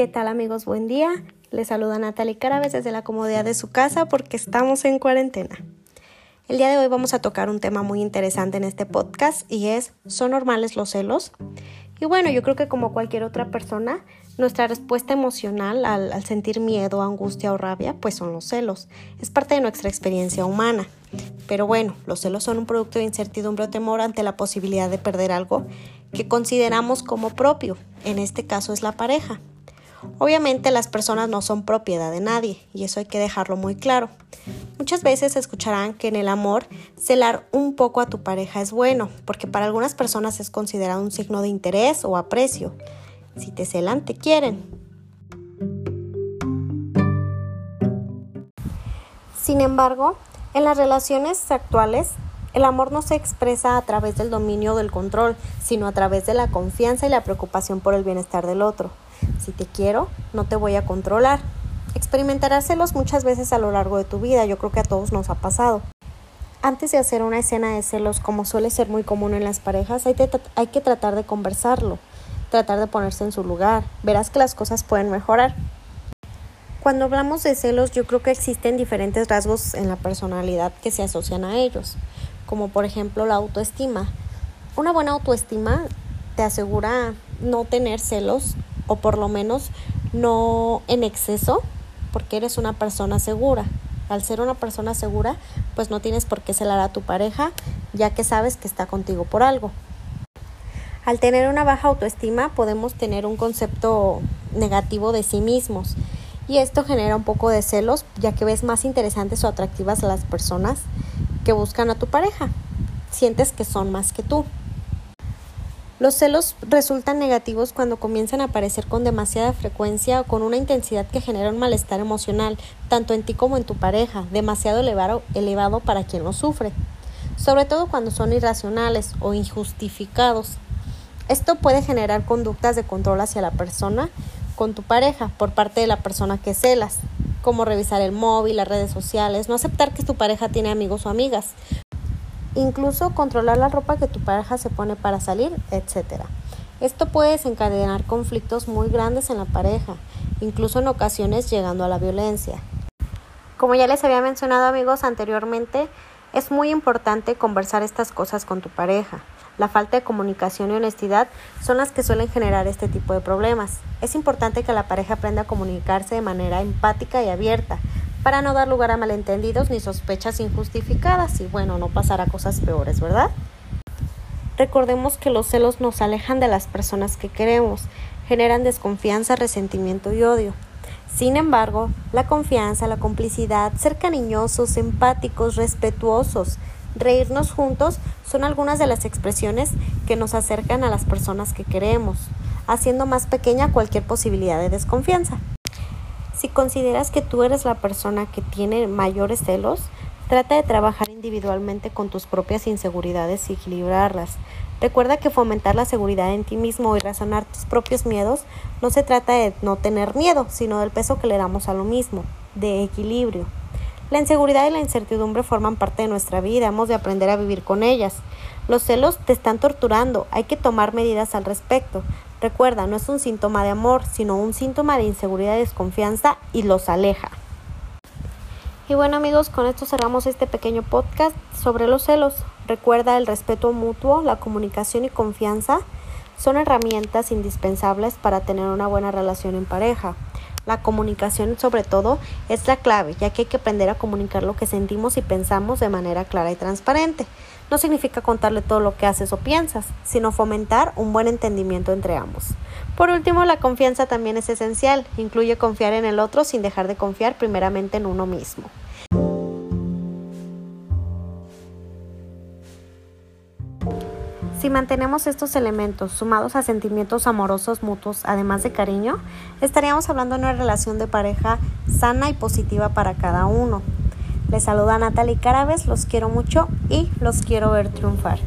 ¿Qué tal amigos? Buen día. Les saluda Natalie Carabes desde la comodidad de su casa porque estamos en cuarentena. El día de hoy vamos a tocar un tema muy interesante en este podcast y es ¿son normales los celos? Y bueno, yo creo que como cualquier otra persona, nuestra respuesta emocional al, al, sentir miedo, angustia o rabia, pues son los celos. Es parte de nuestra experiencia humana. Pero bueno, los celos son un producto de incertidumbre o temor ante la posibilidad de perder algo que consideramos como propio. En este caso es la pareja. Obviamente las personas no son propiedad de nadie y eso hay que dejarlo muy claro. Muchas veces escucharán que en el amor celar un poco a tu pareja es bueno, porque para algunas personas es considerado un signo de interés o aprecio. Si te celan, te quieren. Sin embargo, en las relaciones actuales, el amor no se expresa a través del dominio o del control, sino a través de la confianza y la preocupación por el bienestar del otro. Si te quiero, no te voy a controlar. Experimentarás celos muchas veces a lo largo de tu vida, yo creo que a todos nos ha pasado. Antes de hacer una escena de celos, como suele ser muy común en las parejas, hay, hay que tratar de conversarlo, tratar de ponerse en su lugar. Verás que las cosas pueden mejorar. Cuando hablamos de celos, yo creo que existen diferentes rasgos en la personalidad que se asocian a ellos, como por ejemplo la autoestima. Una buena autoestima te asegura no tener celos o por lo menos no en exceso, porque eres una persona segura. Al ser una persona segura, pues no tienes por qué celar a tu pareja, ya que sabes que está contigo por algo. Al tener una baja autoestima podemos tener un concepto negativo de sí mismos y esto genera un poco de celos, ya que ves más interesantes o atractivas a las personas que buscan a tu pareja. Sientes que son más que tú. Los celos resultan negativos cuando comienzan a aparecer con demasiada frecuencia o con una intensidad que genera un malestar emocional, tanto en ti como en tu pareja, demasiado elevado, elevado para quien lo sufre, sobre todo cuando son irracionales o injustificados. Esto puede generar conductas de control hacia la persona con tu pareja por parte de la persona que celas, como revisar el móvil, las redes sociales, no aceptar que tu pareja tiene amigos o amigas, incluso controlar la ropa que tu pareja se pone para salir, etc. Esto puede desencadenar conflictos muy grandes en la pareja, incluso en ocasiones llegando a la violencia. Como ya les había mencionado amigos anteriormente, es muy importante conversar estas cosas con tu pareja. La falta de comunicación y honestidad son las que suelen generar este tipo de problemas. Es importante que la pareja aprenda a comunicarse de manera empática y abierta, para no dar lugar a malentendidos ni sospechas injustificadas y bueno, no pasar a cosas peores, ¿verdad? Recordemos que los celos nos alejan de las personas que queremos, generan desconfianza, resentimiento y odio. Sin embargo, la confianza, la complicidad, ser cariñosos, empáticos, respetuosos, reírnos juntos son algunas de las expresiones que nos acercan a las personas que queremos, haciendo más pequeña cualquier posibilidad de desconfianza. Si consideras que tú eres la persona que tiene mayores celos, trata de trabajar individualmente con tus propias inseguridades y equilibrarlas. Recuerda que fomentar la seguridad en ti mismo y razonar tus propios miedos no se trata de no tener miedo, sino del peso que le damos a lo mismo, de equilibrio. La inseguridad y la incertidumbre forman parte de nuestra vida, hemos de aprender a vivir con ellas. Los celos te están torturando, hay que tomar medidas al respecto. Recuerda, no es un síntoma de amor, sino un síntoma de inseguridad y desconfianza y los aleja. Y bueno amigos, con esto cerramos este pequeño podcast sobre los celos. Recuerda el respeto mutuo, la comunicación y confianza son herramientas indispensables para tener una buena relación en pareja. La comunicación sobre todo es la clave, ya que hay que aprender a comunicar lo que sentimos y pensamos de manera clara y transparente. No significa contarle todo lo que haces o piensas, sino fomentar un buen entendimiento entre ambos. Por último, la confianza también es esencial, incluye confiar en el otro sin dejar de confiar primeramente en uno mismo. Si mantenemos estos elementos sumados a sentimientos amorosos mutuos, además de cariño, estaríamos hablando de una relación de pareja sana y positiva para cada uno. Les saluda Natalie Carabes, los quiero mucho y los quiero ver triunfar.